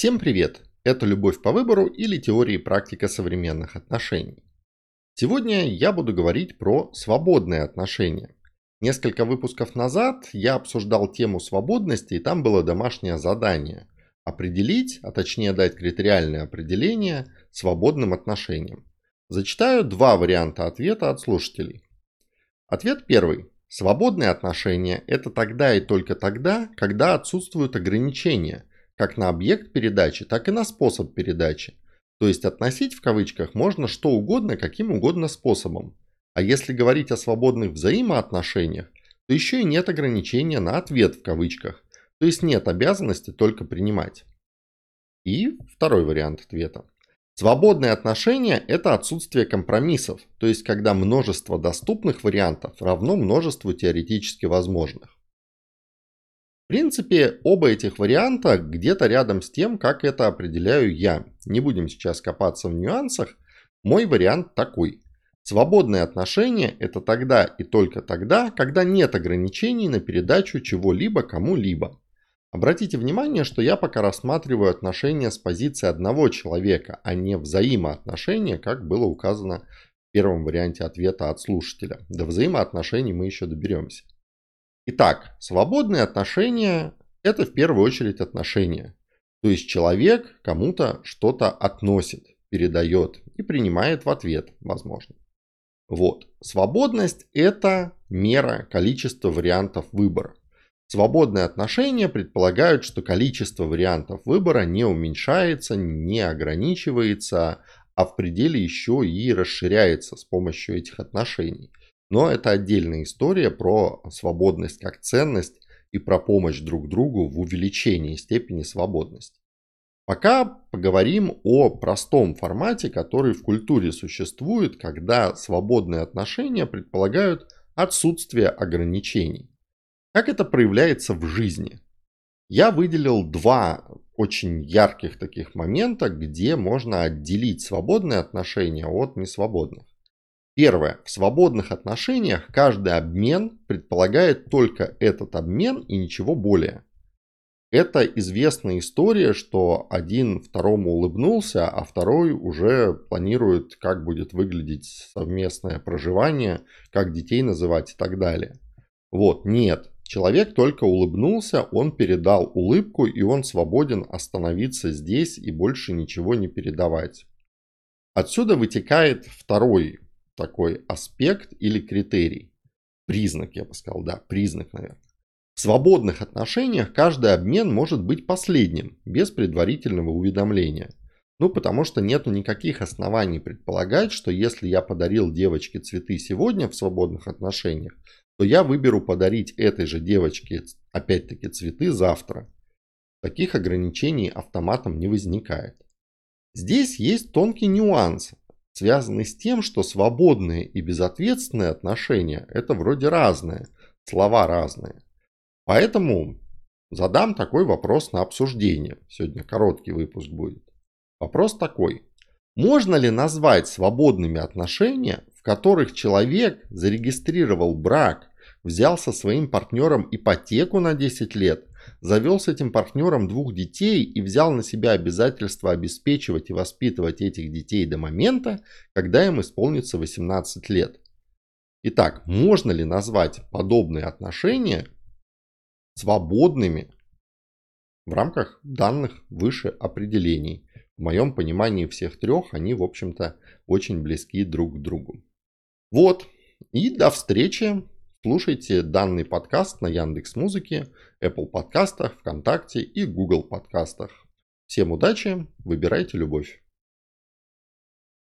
Всем привет! Это «Любовь по выбору» или теория и практика современных отношений. Сегодня я буду говорить про свободные отношения. Несколько выпусков назад я обсуждал тему свободности, и там было домашнее задание – определить, а точнее дать критериальное определение свободным отношениям. Зачитаю два варианта ответа от слушателей. Ответ первый. Свободные отношения – это тогда и только тогда, когда отсутствуют ограничения, как на объект передачи, так и на способ передачи. То есть относить в кавычках можно что угодно, каким угодно способом. А если говорить о свободных взаимоотношениях, то еще и нет ограничения на ответ в кавычках. То есть нет обязанности только принимать. И второй вариант ответа. Свободные отношения – это отсутствие компромиссов, то есть когда множество доступных вариантов равно множеству теоретически возможных. Принципе, оба этих варианта где-то рядом с тем, как это определяю я. Не будем сейчас копаться в нюансах. Мой вариант такой. Свободные отношения – это тогда и только тогда, когда нет ограничений на передачу чего-либо кому-либо. Обратите внимание, что я пока рассматриваю отношения с позиции одного человека, а не взаимоотношения, как было указано в первом варианте ответа от слушателя. До взаимоотношений мы еще доберемся. Итак, свободные отношения – это в первую очередь отношения. То есть человек кому-то что-то относит, передает и принимает в ответ, возможно. Вот. Свободность – это мера количества вариантов выбора. Свободные отношения предполагают, что количество вариантов выбора не уменьшается, не ограничивается, а в пределе еще и расширяется с помощью этих отношений. Но это отдельная история про свободность как ценность и про помощь друг другу в увеличении степени свободности. Пока поговорим о простом формате, который в культуре существует, когда свободные отношения предполагают отсутствие ограничений. Как это проявляется в жизни? Я выделил два очень ярких таких момента, где можно отделить свободные отношения от несвободных. Первое. В свободных отношениях каждый обмен предполагает только этот обмен и ничего более. Это известная история, что один второму улыбнулся, а второй уже планирует, как будет выглядеть совместное проживание, как детей называть и так далее. Вот, нет, Человек только улыбнулся, он передал улыбку, и он свободен остановиться здесь и больше ничего не передавать. Отсюда вытекает второй такой аспект или критерий. Признак, я бы сказал, да, признак, наверное. В свободных отношениях каждый обмен может быть последним, без предварительного уведомления. Ну, потому что нету никаких оснований предполагать, что если я подарил девочке цветы сегодня в свободных отношениях, то я выберу подарить этой же девочке опять-таки цветы завтра. Таких ограничений автоматом не возникает. Здесь есть тонкий нюанс, связанный с тем, что свободные и безответственные отношения – это вроде разные, слова разные. Поэтому задам такой вопрос на обсуждение. Сегодня короткий выпуск будет. Вопрос такой. Можно ли назвать свободными отношения, в которых человек зарегистрировал брак взял со своим партнером ипотеку на 10 лет, завел с этим партнером двух детей и взял на себя обязательство обеспечивать и воспитывать этих детей до момента, когда им исполнится 18 лет. Итак, можно ли назвать подобные отношения свободными в рамках данных выше определений? В моем понимании всех трех они, в общем-то, очень близки друг к другу. Вот, и до встречи Слушайте данный подкаст на Яндекс Музыке, Apple подкастах, ВКонтакте и Google подкастах. Всем удачи, выбирайте любовь.